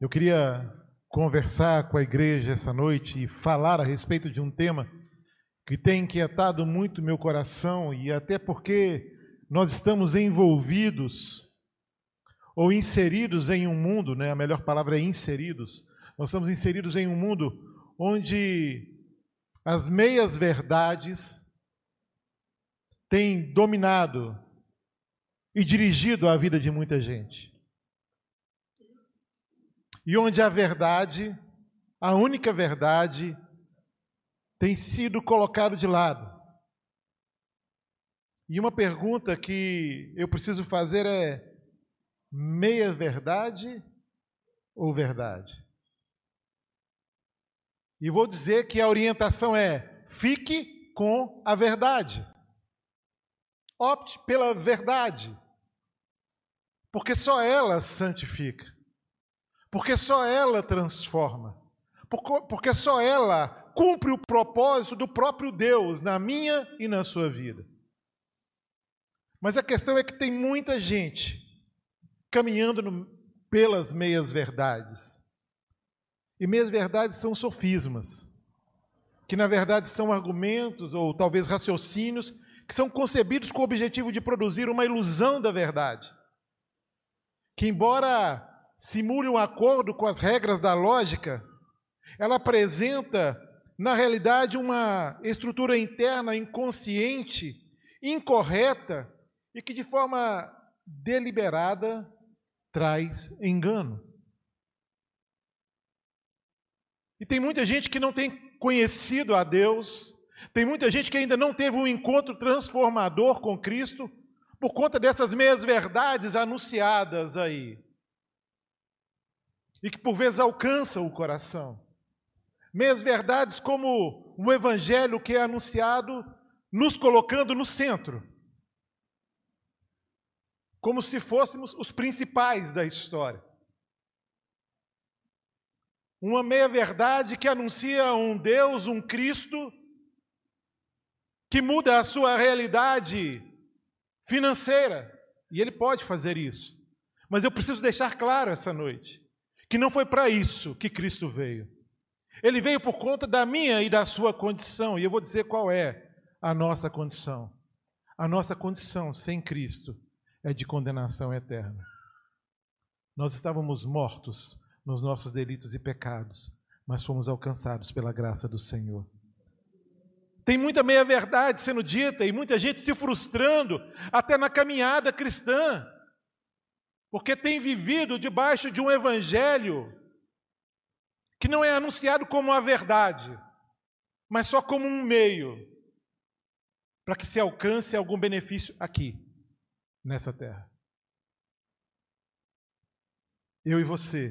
Eu queria conversar com a igreja essa noite e falar a respeito de um tema que tem inquietado muito meu coração e até porque nós estamos envolvidos ou inseridos em um mundo, né? A melhor palavra é inseridos. Nós estamos inseridos em um mundo onde as meias verdades têm dominado e dirigido a vida de muita gente e onde a verdade, a única verdade, tem sido colocado de lado. E uma pergunta que eu preciso fazer é: meia verdade ou verdade? E vou dizer que a orientação é: fique com a verdade. Opte pela verdade. Porque só ela santifica porque só ela transforma, porque só ela cumpre o propósito do próprio Deus na minha e na sua vida. Mas a questão é que tem muita gente caminhando no, pelas meias verdades. E meias verdades são sofismas, que na verdade são argumentos ou talvez raciocínios que são concebidos com o objetivo de produzir uma ilusão da verdade. Que embora simule um acordo com as regras da lógica, ela apresenta, na realidade, uma estrutura interna inconsciente, incorreta e que, de forma deliberada, traz engano. E tem muita gente que não tem conhecido a Deus, tem muita gente que ainda não teve um encontro transformador com Cristo, por conta dessas meias verdades anunciadas aí e que por vezes alcançam o coração. Meias verdades como o evangelho que é anunciado, nos colocando no centro. Como se fôssemos os principais da história. Uma meia verdade que anuncia um Deus, um Cristo, que muda a sua realidade financeira. E ele pode fazer isso. Mas eu preciso deixar claro essa noite que não foi para isso que Cristo veio. Ele veio por conta da minha e da sua condição, e eu vou dizer qual é a nossa condição. A nossa condição sem Cristo é de condenação eterna. Nós estávamos mortos nos nossos delitos e pecados, mas fomos alcançados pela graça do Senhor. Tem muita meia-verdade sendo dita e muita gente se frustrando até na caminhada cristã porque tem vivido debaixo de um evangelho que não é anunciado como a verdade, mas só como um meio para que se alcance algum benefício aqui, nessa terra. Eu e você,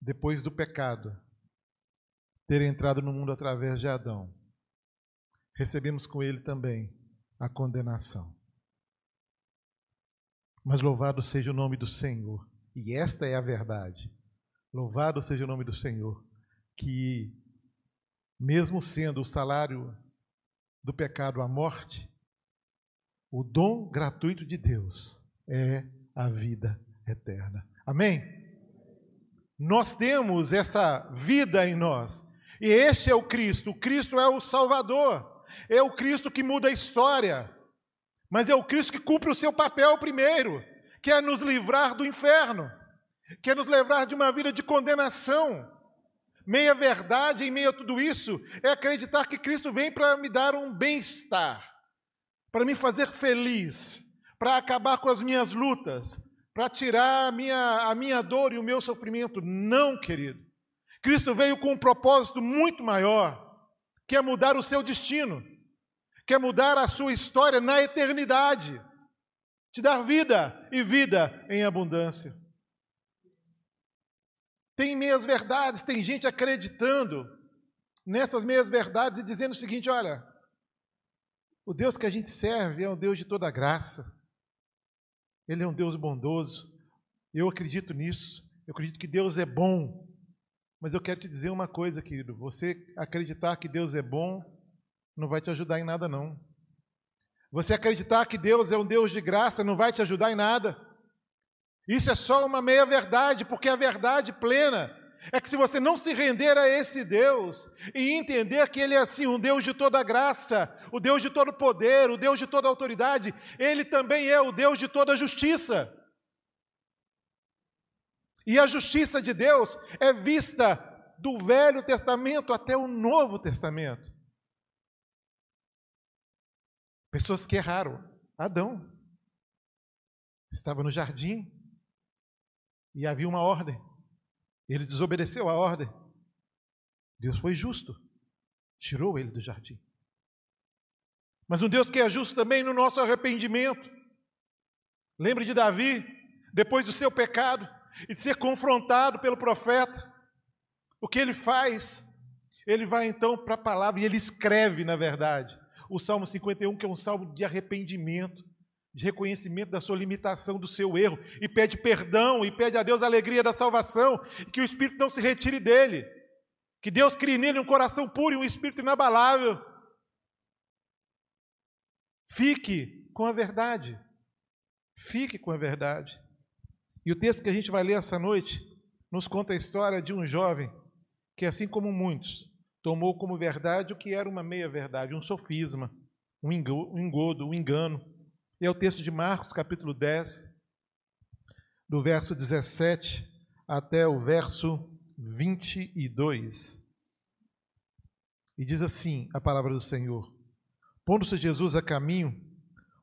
depois do pecado, ter entrado no mundo através de Adão, recebemos com ele também a condenação. Mas louvado seja o nome do Senhor. E esta é a verdade. Louvado seja o nome do Senhor, que, mesmo sendo o salário do pecado a morte, o dom gratuito de Deus é a vida eterna. Amém? Nós temos essa vida em nós. E este é o Cristo. O Cristo é o Salvador. É o Cristo que muda a história. Mas é o Cristo que cumpre o seu papel primeiro, que é nos livrar do inferno, que é nos livrar de uma vida de condenação. Meia verdade em meio a tudo isso é acreditar que Cristo vem para me dar um bem-estar, para me fazer feliz, para acabar com as minhas lutas, para tirar a minha, a minha dor e o meu sofrimento. Não, querido. Cristo veio com um propósito muito maior, que é mudar o seu destino quer mudar a sua história na eternidade, te dar vida e vida em abundância. Tem meias verdades, tem gente acreditando nessas meias verdades e dizendo o seguinte: olha, o Deus que a gente serve é um Deus de toda graça, Ele é um Deus bondoso, eu acredito nisso, eu acredito que Deus é bom, mas eu quero te dizer uma coisa, querido: você acreditar que Deus é bom não vai te ajudar em nada, não. Você acreditar que Deus é um Deus de graça não vai te ajudar em nada. Isso é só uma meia-verdade, porque a verdade plena é que se você não se render a esse Deus e entender que Ele é assim, um Deus de toda graça, o Deus de todo poder, o Deus de toda autoridade, Ele também é o Deus de toda justiça. E a justiça de Deus é vista do Velho Testamento até o Novo Testamento. Pessoas que erraram. Adão estava no jardim e havia uma ordem. Ele desobedeceu a ordem. Deus foi justo, tirou ele do jardim. Mas um Deus que é justo também no nosso arrependimento. Lembre de Davi, depois do seu pecado e de ser confrontado pelo profeta. O que ele faz? Ele vai então para a palavra e ele escreve, na verdade, o Salmo 51, que é um salmo de arrependimento, de reconhecimento da sua limitação, do seu erro, e pede perdão, e pede a Deus a alegria da salvação, que o Espírito não se retire dele, que Deus crie nele um coração puro e um espírito inabalável. Fique com a verdade. Fique com a verdade. E o texto que a gente vai ler essa noite nos conta a história de um jovem que, assim como muitos, tomou como verdade o que era uma meia-verdade, um sofisma, um engodo, um engano. E é o texto de Marcos, capítulo 10, do verso 17 até o verso 22. E diz assim a palavra do Senhor: Pondo-se Jesus a caminho,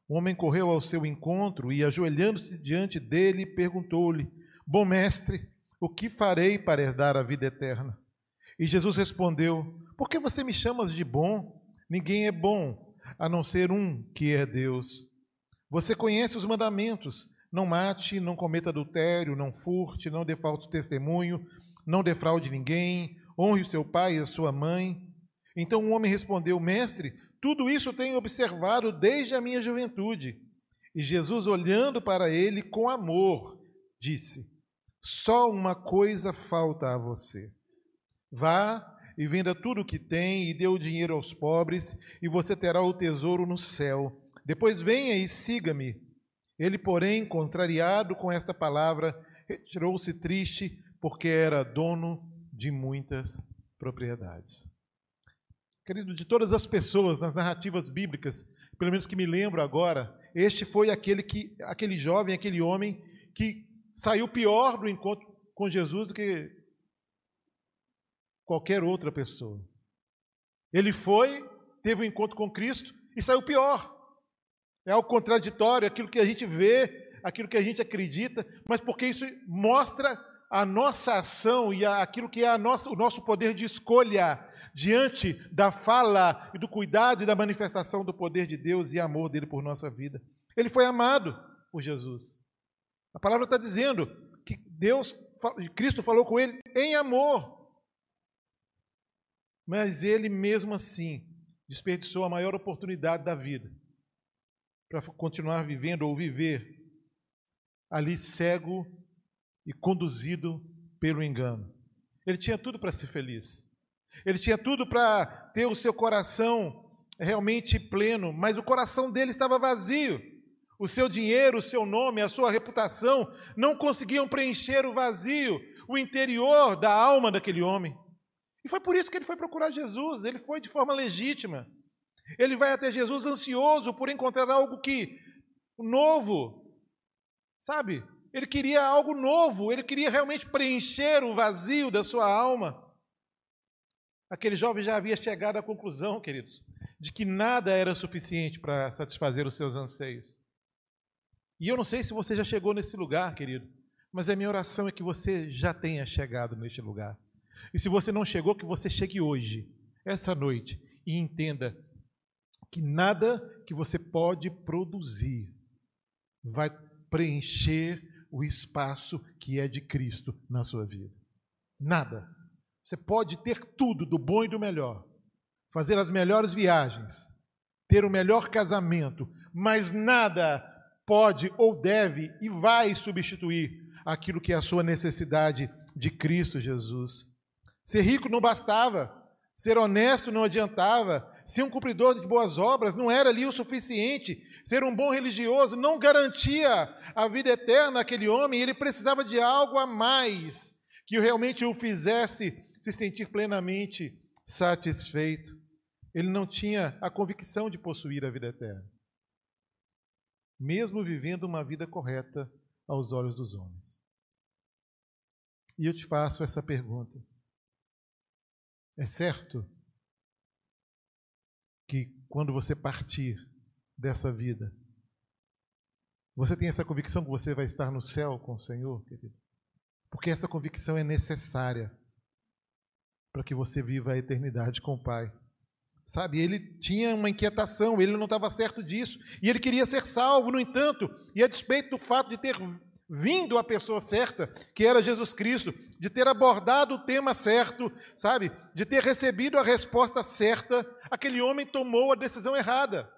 o homem correu ao seu encontro e, ajoelhando-se diante dele, perguntou-lhe: Bom mestre, o que farei para herdar a vida eterna? E Jesus respondeu: Por que você me chamas de bom? Ninguém é bom, a não ser um que é Deus. Você conhece os mandamentos: não mate, não cometa adultério, não furte, não dê falso testemunho, não defraude ninguém, honre o seu pai e a sua mãe. Então o homem respondeu: Mestre, tudo isso tenho observado desde a minha juventude. E Jesus, olhando para ele com amor, disse: Só uma coisa falta a você. Vá e venda tudo o que tem e dê o dinheiro aos pobres, e você terá o tesouro no céu. Depois venha e siga-me. Ele, porém, contrariado com esta palavra, retirou-se triste, porque era dono de muitas propriedades. Querido, de todas as pessoas nas narrativas bíblicas, pelo menos que me lembro agora, este foi aquele que aquele jovem, aquele homem que saiu pior do encontro com Jesus do que qualquer outra pessoa. Ele foi, teve um encontro com Cristo e saiu pior. É o contraditório, aquilo que a gente vê, aquilo que a gente acredita, mas porque isso mostra a nossa ação e aquilo que é nossa, o nosso poder de escolha diante da fala e do cuidado e da manifestação do poder de Deus e amor dele por nossa vida. Ele foi amado por Jesus. A palavra está dizendo que Deus, Cristo falou com ele em amor. Mas ele mesmo assim desperdiçou a maior oportunidade da vida para continuar vivendo ou viver ali cego e conduzido pelo engano. Ele tinha tudo para ser feliz. Ele tinha tudo para ter o seu coração realmente pleno, mas o coração dele estava vazio. O seu dinheiro, o seu nome, a sua reputação não conseguiam preencher o vazio, o interior da alma daquele homem. E foi por isso que ele foi procurar Jesus, ele foi de forma legítima. Ele vai até Jesus ansioso por encontrar algo que novo, sabe? Ele queria algo novo, ele queria realmente preencher o vazio da sua alma. Aquele jovem já havia chegado à conclusão, queridos, de que nada era suficiente para satisfazer os seus anseios. E eu não sei se você já chegou nesse lugar, querido, mas a minha oração é que você já tenha chegado neste lugar. E se você não chegou, que você chegue hoje, essa noite, e entenda que nada que você pode produzir vai preencher o espaço que é de Cristo na sua vida. Nada. Você pode ter tudo do bom e do melhor, fazer as melhores viagens, ter o melhor casamento, mas nada pode ou deve e vai substituir aquilo que é a sua necessidade de Cristo Jesus. Ser rico não bastava, ser honesto não adiantava, ser um cumpridor de boas obras não era ali o suficiente. Ser um bom religioso não garantia a vida eterna àquele homem, ele precisava de algo a mais que realmente o fizesse se sentir plenamente satisfeito. Ele não tinha a convicção de possuir a vida eterna, mesmo vivendo uma vida correta aos olhos dos homens. E eu te faço essa pergunta: é certo que quando você partir dessa vida, você tem essa convicção que você vai estar no céu com o Senhor, querido? Porque essa convicção é necessária para que você viva a eternidade com o Pai. Sabe, ele tinha uma inquietação, ele não estava certo disso, e ele queria ser salvo, no entanto, e a despeito do fato de ter vindo a pessoa certa, que era Jesus Cristo, de ter abordado o tema certo, sabe? De ter recebido a resposta certa, aquele homem tomou a decisão errada.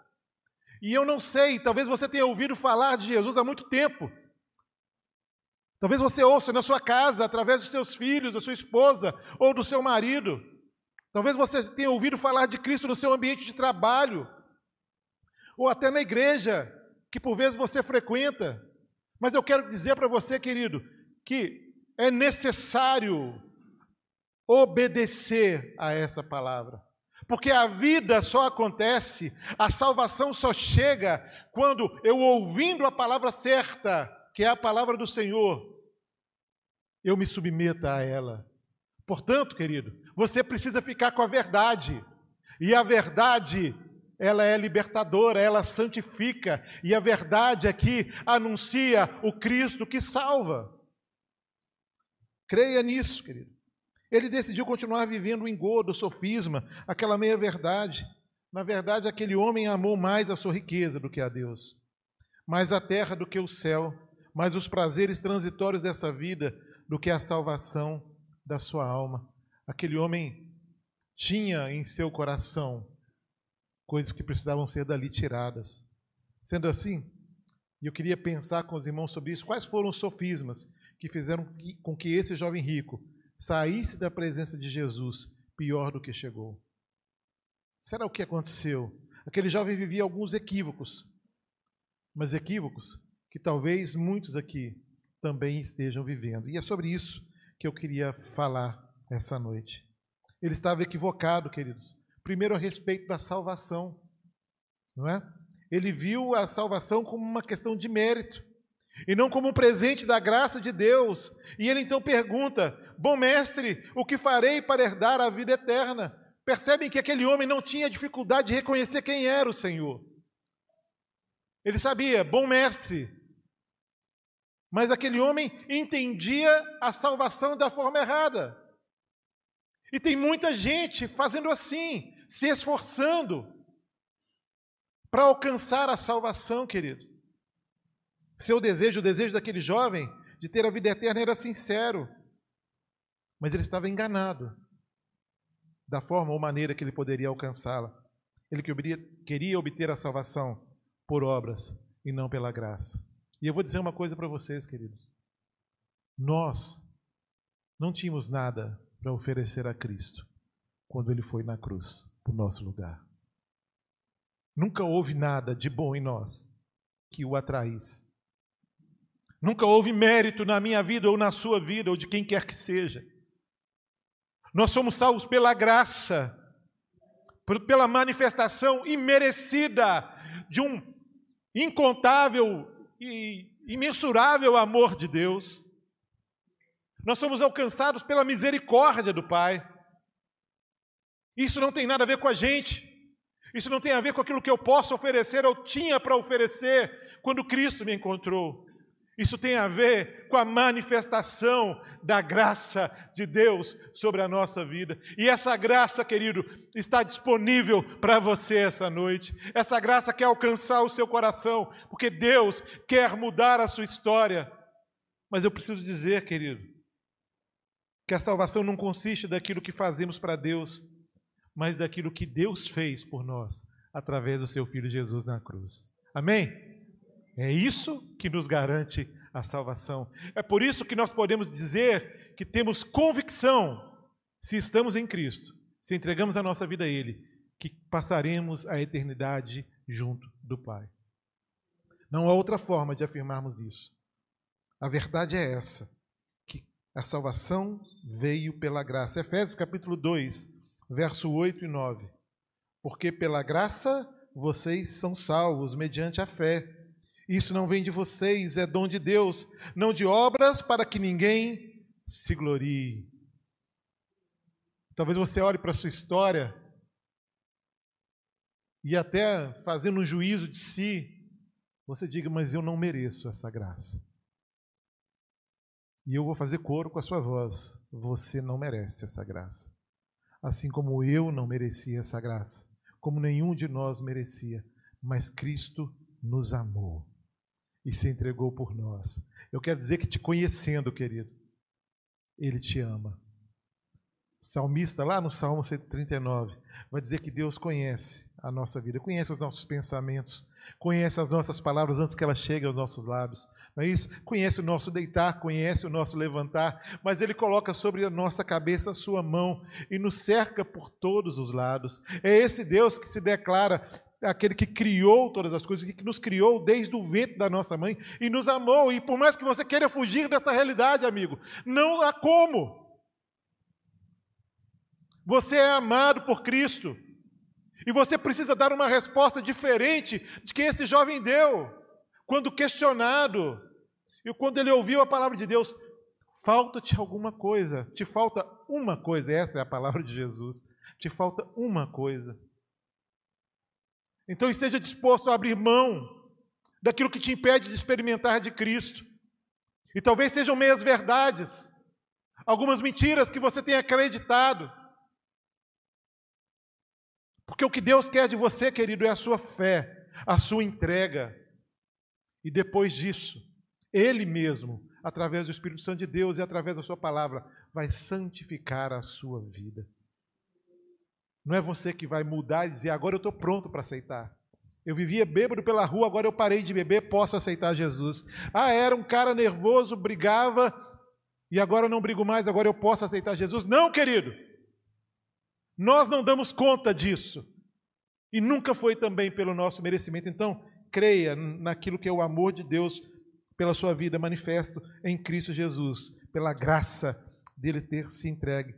E eu não sei, talvez você tenha ouvido falar de Jesus há muito tempo. Talvez você ouça na sua casa, através dos seus filhos, da sua esposa ou do seu marido. Talvez você tenha ouvido falar de Cristo no seu ambiente de trabalho, ou até na igreja, que por vezes você frequenta. Mas eu quero dizer para você, querido, que é necessário obedecer a essa palavra. Porque a vida só acontece, a salvação só chega quando eu ouvindo a palavra certa, que é a palavra do Senhor, eu me submeta a ela. Portanto, querido, você precisa ficar com a verdade. E a verdade ela é libertadora, ela santifica, e a verdade aqui anuncia o Cristo que salva. Creia nisso, querido. Ele decidiu continuar vivendo o engodo, o sofisma, aquela meia-verdade. Na verdade, aquele homem amou mais a sua riqueza do que a Deus, mais a terra do que o céu, mais os prazeres transitórios dessa vida do que a salvação da sua alma. Aquele homem tinha em seu coração coisas que precisavam ser dali tiradas. Sendo assim, eu queria pensar com os irmãos sobre isso, quais foram os sofismas que fizeram com que esse jovem rico saísse da presença de Jesus pior do que chegou. Será o que aconteceu? Aquele jovem vivia alguns equívocos, mas equívocos que talvez muitos aqui também estejam vivendo. E é sobre isso que eu queria falar essa noite. Ele estava equivocado, queridos, primeiro a respeito da salvação, não é? Ele viu a salvação como uma questão de mérito e não como um presente da graça de Deus. E ele então pergunta: Bom mestre, o que farei para herdar a vida eterna? Percebem que aquele homem não tinha dificuldade de reconhecer quem era o Senhor. Ele sabia, bom mestre. Mas aquele homem entendia a salvação da forma errada. E tem muita gente fazendo assim, se esforçando para alcançar a salvação, querido. Seu desejo, o desejo daquele jovem de ter a vida eterna era sincero, mas ele estava enganado da forma ou maneira que ele poderia alcançá-la. Ele queria obter a salvação por obras e não pela graça. E eu vou dizer uma coisa para vocês, queridos. Nós não tínhamos nada para oferecer a Cristo quando ele foi na cruz por nosso lugar. Nunca houve nada de bom em nós que o atraísse. Nunca houve mérito na minha vida ou na sua vida ou de quem quer que seja. Nós somos salvos pela graça, pela manifestação imerecida de um incontável e imensurável amor de Deus. Nós somos alcançados pela misericórdia do Pai. Isso não tem nada a ver com a gente. Isso não tem a ver com aquilo que eu posso oferecer ou tinha para oferecer quando Cristo me encontrou. Isso tem a ver com a manifestação da graça de Deus sobre a nossa vida. E essa graça, querido, está disponível para você essa noite. Essa graça quer alcançar o seu coração, porque Deus quer mudar a sua história. Mas eu preciso dizer, querido, que a salvação não consiste daquilo que fazemos para Deus, mas daquilo que Deus fez por nós através do seu filho Jesus na cruz. Amém? É isso que nos garante a salvação. É por isso que nós podemos dizer que temos convicção, se estamos em Cristo, se entregamos a nossa vida a Ele, que passaremos a eternidade junto do Pai. Não há outra forma de afirmarmos isso. A verdade é essa, que a salvação veio pela graça. Efésios capítulo 2, verso 8 e 9. Porque pela graça vocês são salvos mediante a fé. Isso não vem de vocês, é dom de Deus, não de obras para que ninguém se glorie. Talvez você olhe para a sua história e até fazendo um juízo de si, você diga, mas eu não mereço essa graça. E eu vou fazer coro com a sua voz. Você não merece essa graça. Assim como eu não merecia essa graça, como nenhum de nós merecia, mas Cristo nos amou e se entregou por nós. Eu quero dizer que te conhecendo, querido, Ele te ama. O salmista, lá no Salmo 139, vai dizer que Deus conhece a nossa vida, conhece os nossos pensamentos, conhece as nossas palavras antes que elas cheguem aos nossos lábios. Não é isso? Conhece o nosso deitar, conhece o nosso levantar, mas Ele coloca sobre a nossa cabeça a sua mão e nos cerca por todos os lados. É esse Deus que se declara aquele que criou todas as coisas, que nos criou desde o ventre da nossa mãe e nos amou. E por mais que você queira fugir dessa realidade, amigo, não há como. Você é amado por Cristo. E você precisa dar uma resposta diferente de que esse jovem deu, quando questionado, e quando ele ouviu a palavra de Deus, falta-te alguma coisa, te falta uma coisa, essa é a palavra de Jesus, te falta uma coisa. Então esteja disposto a abrir mão daquilo que te impede de experimentar de Cristo. E talvez sejam meias verdades, algumas mentiras que você tenha acreditado. Porque o que Deus quer de você, querido, é a sua fé, a sua entrega. E depois disso, Ele mesmo, através do Espírito Santo de Deus e através da Sua palavra, vai santificar a sua vida. Não é você que vai mudar e dizer, agora eu estou pronto para aceitar. Eu vivia bêbado pela rua, agora eu parei de beber, posso aceitar Jesus. Ah, era um cara nervoso, brigava, e agora eu não brigo mais, agora eu posso aceitar Jesus. Não, querido. Nós não damos conta disso. E nunca foi também pelo nosso merecimento. Então, creia naquilo que é o amor de Deus pela sua vida manifesto em Cristo Jesus, pela graça dele ter se entregue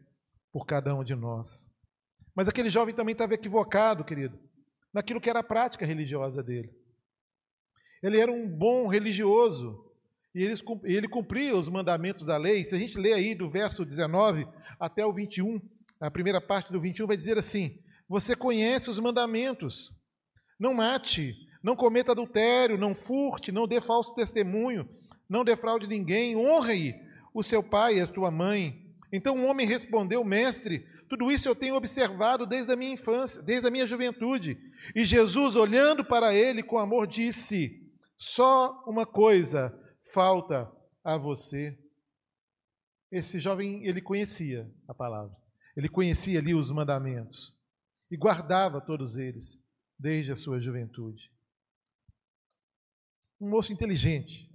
por cada um de nós. Mas aquele jovem também estava equivocado, querido, naquilo que era a prática religiosa dele. Ele era um bom religioso e ele cumpria os mandamentos da lei. Se a gente lê aí do verso 19 até o 21, a primeira parte do 21 vai dizer assim: Você conhece os mandamentos. Não mate, não cometa adultério, não furte, não dê falso testemunho, não defraude ninguém, honre o seu pai e a tua mãe. Então o homem respondeu: Mestre, tudo isso eu tenho observado desde a minha infância, desde a minha juventude. E Jesus, olhando para ele com amor, disse: Só uma coisa falta a você. Esse jovem, ele conhecia a palavra. Ele conhecia ali os mandamentos e guardava todos eles desde a sua juventude. Um moço inteligente,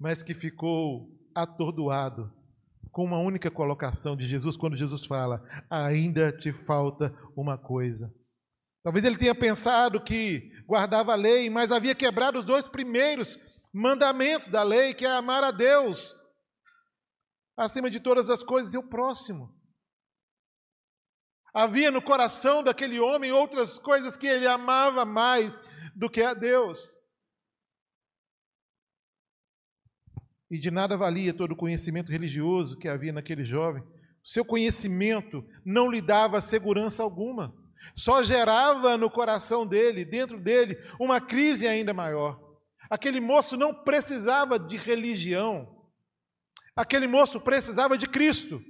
mas que ficou atordoado com uma única colocação de Jesus, quando Jesus fala: ainda te falta uma coisa. Talvez ele tenha pensado que guardava a lei, mas havia quebrado os dois primeiros mandamentos da lei, que é amar a Deus acima de todas as coisas e o próximo. Havia no coração daquele homem outras coisas que ele amava mais do que a Deus. E de nada valia todo o conhecimento religioso que havia naquele jovem. Seu conhecimento não lhe dava segurança alguma. Só gerava no coração dele, dentro dele, uma crise ainda maior. Aquele moço não precisava de religião. Aquele moço precisava de Cristo.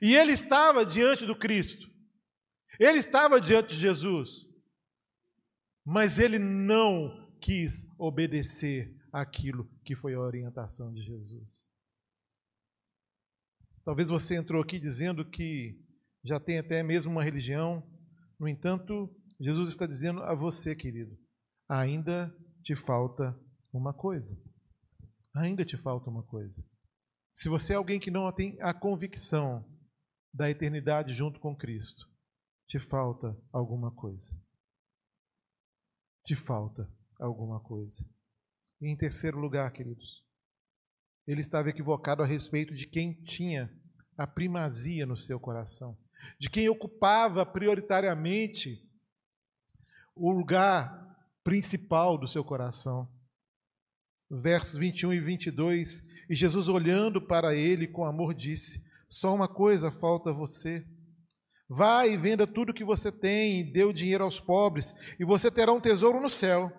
E ele estava diante do Cristo. Ele estava diante de Jesus, mas ele não quis obedecer aquilo que foi a orientação de Jesus. Talvez você entrou aqui dizendo que já tem até mesmo uma religião, no entanto, Jesus está dizendo a você, querido, ainda te falta uma coisa. Ainda te falta uma coisa. Se você é alguém que não tem a convicção da eternidade junto com Cristo, te falta alguma coisa. Te falta alguma coisa. E em terceiro lugar, queridos, ele estava equivocado a respeito de quem tinha a primazia no seu coração, de quem ocupava prioritariamente o lugar principal do seu coração. Versos 21 e 22, e Jesus olhando para ele com amor disse: Só uma coisa falta a você. Vá e venda tudo que você tem e dê o dinheiro aos pobres, e você terá um tesouro no céu.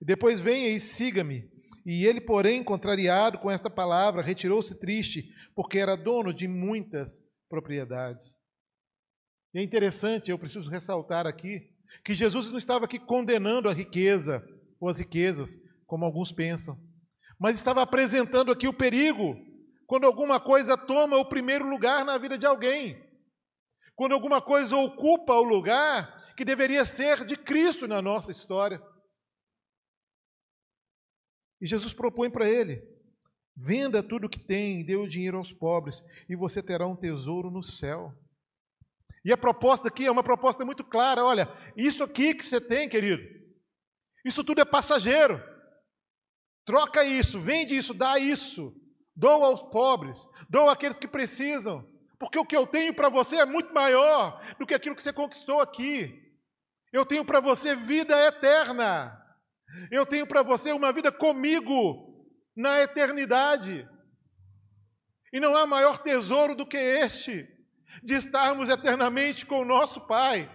Depois venha e siga-me. E ele, porém, contrariado com esta palavra, retirou-se triste, porque era dono de muitas propriedades. E é interessante, eu preciso ressaltar aqui, que Jesus não estava aqui condenando a riqueza ou as riquezas, como alguns pensam, mas estava apresentando aqui o perigo quando alguma coisa toma o primeiro lugar na vida de alguém, quando alguma coisa ocupa o lugar que deveria ser de Cristo na nossa história. E Jesus propõe para ele: venda tudo o que tem dê o dinheiro aos pobres, e você terá um tesouro no céu. E a proposta aqui é uma proposta muito clara: olha, isso aqui que você tem, querido, isso tudo é passageiro. Troca isso, vende isso, dá isso, doa aos pobres, doa àqueles que precisam, porque o que eu tenho para você é muito maior do que aquilo que você conquistou aqui. Eu tenho para você vida eterna. Eu tenho para você uma vida comigo na eternidade. E não há maior tesouro do que este de estarmos eternamente com o nosso Pai,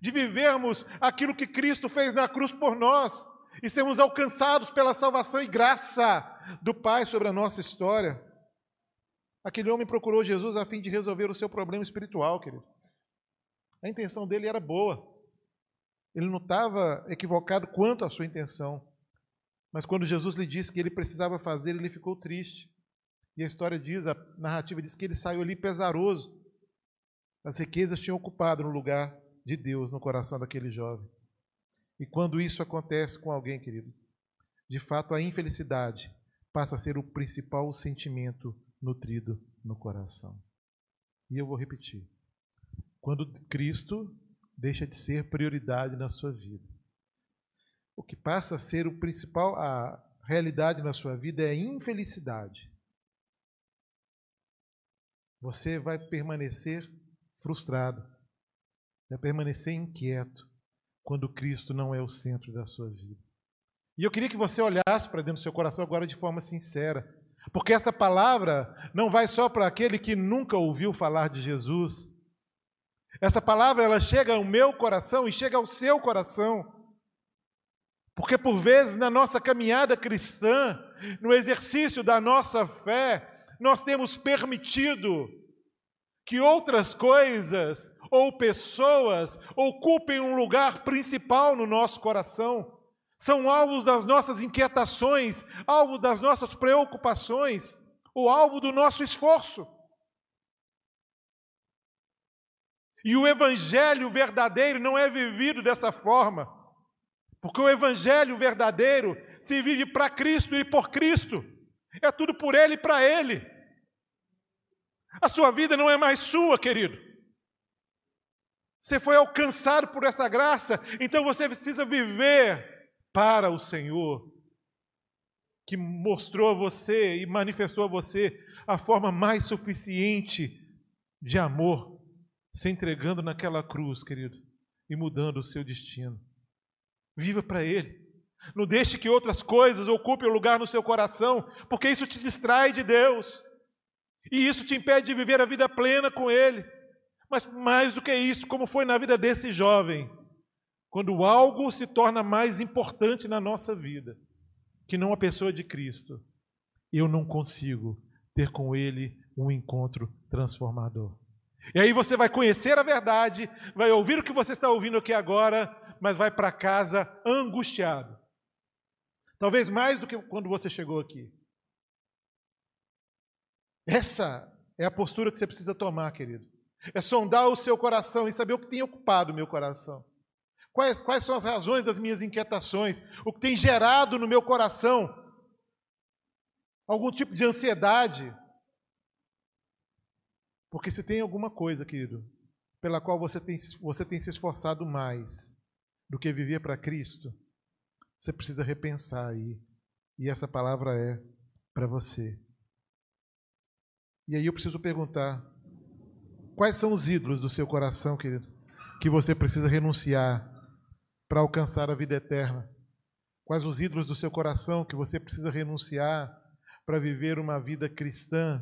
de vivermos aquilo que Cristo fez na cruz por nós e sermos alcançados pela salvação e graça do Pai sobre a nossa história. Aquele homem procurou Jesus a fim de resolver o seu problema espiritual, querido. A intenção dele era boa. Ele não estava equivocado quanto à sua intenção. Mas quando Jesus lhe disse que ele precisava fazer, ele ficou triste. E a história diz, a narrativa diz que ele saiu ali pesaroso. As riquezas tinham ocupado no lugar de Deus no coração daquele jovem. E quando isso acontece com alguém, querido, de fato a infelicidade passa a ser o principal sentimento nutrido no coração. E eu vou repetir. Quando Cristo deixa de ser prioridade na sua vida, o que passa a ser o principal, a realidade na sua vida é a infelicidade. Você vai permanecer frustrado, vai permanecer inquieto quando Cristo não é o centro da sua vida. E eu queria que você olhasse para dentro do seu coração agora de forma sincera, porque essa palavra não vai só para aquele que nunca ouviu falar de Jesus. Essa palavra ela chega ao meu coração e chega ao seu coração. Porque por vezes na nossa caminhada cristã, no exercício da nossa fé, nós temos permitido que outras coisas ou pessoas ocupem um lugar principal no nosso coração. São alvos das nossas inquietações, alvo das nossas preocupações, o alvo do nosso esforço. E o evangelho verdadeiro não é vivido dessa forma. Porque o evangelho verdadeiro se vive para Cristo e por Cristo. É tudo por ele e para ele. A sua vida não é mais sua, querido. Você foi alcançado por essa graça, então você precisa viver para o Senhor, que mostrou a você e manifestou a você a forma mais suficiente de amor, se entregando naquela cruz, querido, e mudando o seu destino. Viva para Ele. Não deixe que outras coisas ocupem o lugar no seu coração, porque isso te distrai de Deus. E isso te impede de viver a vida plena com Ele. Mas mais do que isso, como foi na vida desse jovem, quando algo se torna mais importante na nossa vida que não a pessoa de Cristo, eu não consigo ter com Ele um encontro transformador. E aí você vai conhecer a verdade, vai ouvir o que você está ouvindo aqui agora, mas vai para casa angustiado. Talvez mais do que quando você chegou aqui. Essa é a postura que você precisa tomar, querido. É sondar o seu coração e saber o que tem ocupado o meu coração. Quais, quais são as razões das minhas inquietações? O que tem gerado no meu coração algum tipo de ansiedade? Porque se tem alguma coisa, querido, pela qual você tem, você tem se esforçado mais do que viver para Cristo, você precisa repensar aí. E essa palavra é para você. E aí eu preciso perguntar: quais são os ídolos do seu coração, querido, que você precisa renunciar para alcançar a vida eterna? Quais os ídolos do seu coração que você precisa renunciar para viver uma vida cristã,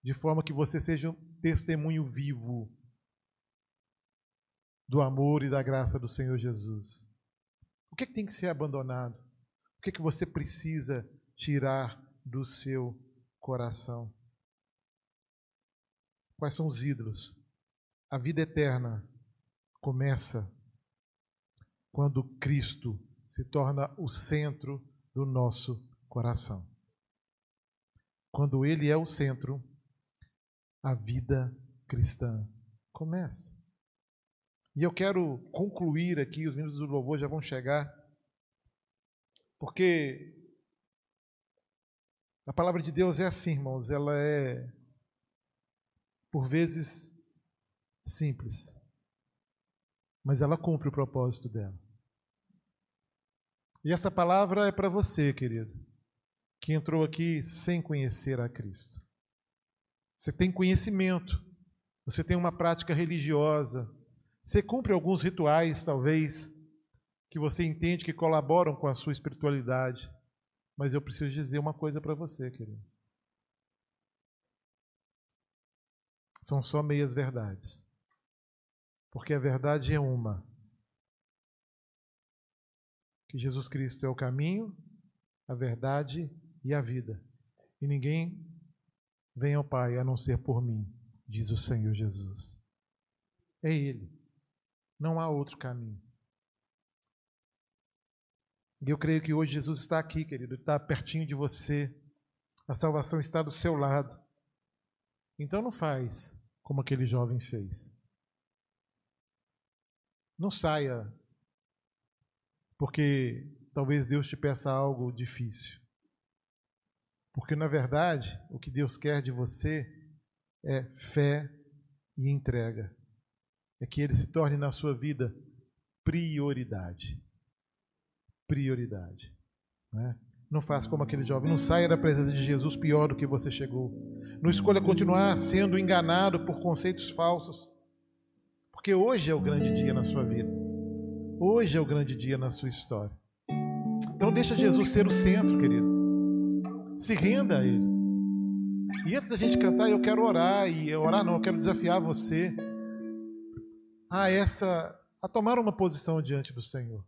de forma que você seja um testemunho vivo do amor e da graça do Senhor Jesus? O que, é que tem que ser abandonado? O que, é que você precisa tirar do seu coração? Quais são os ídolos? A vida eterna começa quando Cristo se torna o centro do nosso coração. Quando Ele é o centro, a vida cristã começa. E eu quero concluir aqui, os minutos do louvor já vão chegar, porque a palavra de Deus é assim, irmãos, ela é, por vezes, simples, mas ela cumpre o propósito dela. E essa palavra é para você, querido, que entrou aqui sem conhecer a Cristo. Você tem conhecimento, você tem uma prática religiosa, você cumpre alguns rituais, talvez, que você entende que colaboram com a sua espiritualidade. Mas eu preciso dizer uma coisa para você, querido. São só meias verdades. Porque a verdade é uma. Que Jesus Cristo é o caminho, a verdade e a vida. E ninguém vem ao Pai a não ser por mim, diz o Senhor Jesus. É Ele. Não há outro caminho. E eu creio que hoje Jesus está aqui, querido, está pertinho de você. A salvação está do seu lado. Então não faz como aquele jovem fez. Não saia porque talvez Deus te peça algo difícil. Porque na verdade, o que Deus quer de você é fé e entrega é que ele se torne na sua vida prioridade. Prioridade. Né? Não faça como aquele jovem, não saia da presença de Jesus pior do que você chegou. Não escolha continuar sendo enganado por conceitos falsos. Porque hoje é o grande dia na sua vida. Hoje é o grande dia na sua história. Então deixa Jesus ser o centro, querido. Se renda a Ele. E antes da gente cantar, eu quero orar, e orar não, eu quero desafiar você a essa a tomar uma posição diante do Senhor.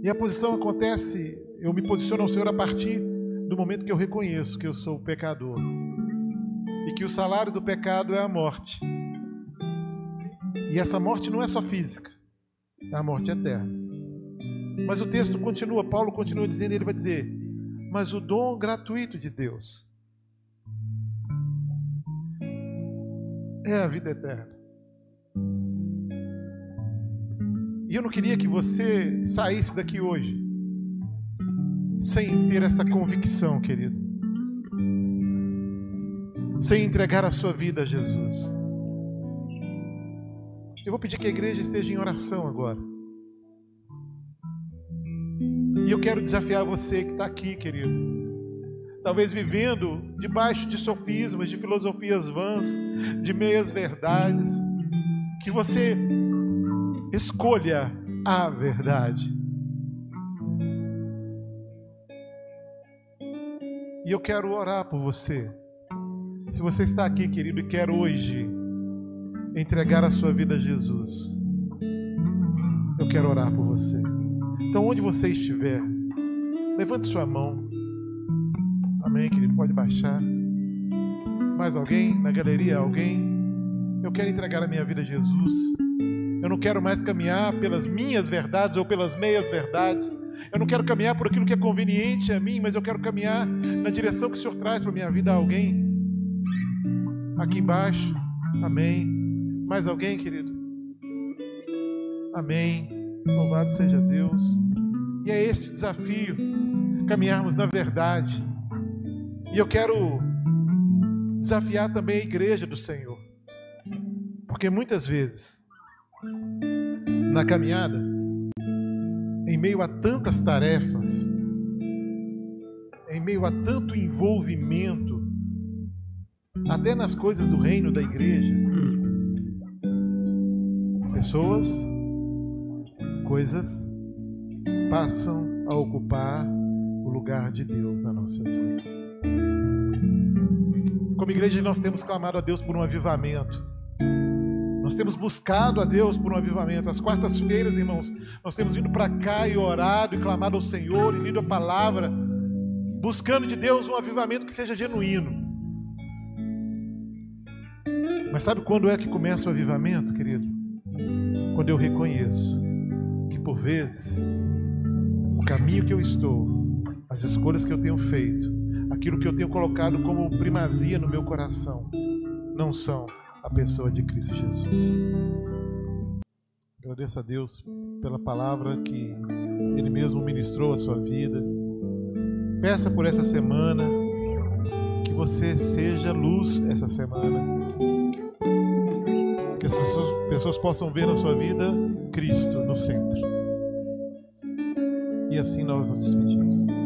E a posição acontece, eu me posiciono ao Senhor a partir do momento que eu reconheço que eu sou pecador e que o salário do pecado é a morte. E essa morte não é só física, é a morte eterna. Mas o texto continua, Paulo continua dizendo, ele vai dizer: "Mas o dom gratuito de Deus é a vida eterna." E eu não queria que você saísse daqui hoje sem ter essa convicção, querido. Sem entregar a sua vida a Jesus. Vou pedir que a igreja esteja em oração agora. E eu quero desafiar você que está aqui, querido. Talvez vivendo debaixo de sofismas, de filosofias vãs, de meias verdades. Que você Escolha a verdade. E eu quero orar por você. Se você está aqui, querido, e quer hoje entregar a sua vida a Jesus, eu quero orar por você. Então, onde você estiver, levante sua mão. Amém, querido? Pode baixar. Mais alguém? Na galeria, alguém? Eu quero entregar a minha vida a Jesus. Eu não quero mais caminhar pelas minhas verdades ou pelas meias verdades. Eu não quero caminhar por aquilo que é conveniente a mim, mas eu quero caminhar na direção que o Senhor traz para a minha vida. Alguém? Aqui embaixo. Amém. Mais alguém, querido? Amém. Louvado seja Deus. E é esse o desafio, caminharmos na verdade. E eu quero desafiar também a igreja do Senhor. Porque muitas vezes, na caminhada, em meio a tantas tarefas, em meio a tanto envolvimento, até nas coisas do reino da igreja, pessoas, coisas passam a ocupar o lugar de Deus na nossa vida. Como igreja, nós temos clamado a Deus por um avivamento. Nós temos buscado a Deus por um avivamento. As quartas-feiras, irmãos, nós temos vindo para cá e orado e clamado ao Senhor e lido a palavra, buscando de Deus um avivamento que seja genuíno. Mas sabe quando é que começa o avivamento, querido? Quando eu reconheço que por vezes o caminho que eu estou, as escolhas que eu tenho feito, aquilo que eu tenho colocado como primazia no meu coração, não são a pessoa de Cristo Jesus. Agradeço a Deus pela palavra que Ele mesmo ministrou à sua vida. Peça por essa semana que você seja luz essa semana. Que as pessoas, pessoas possam ver na sua vida Cristo no centro. E assim nós nos despedimos.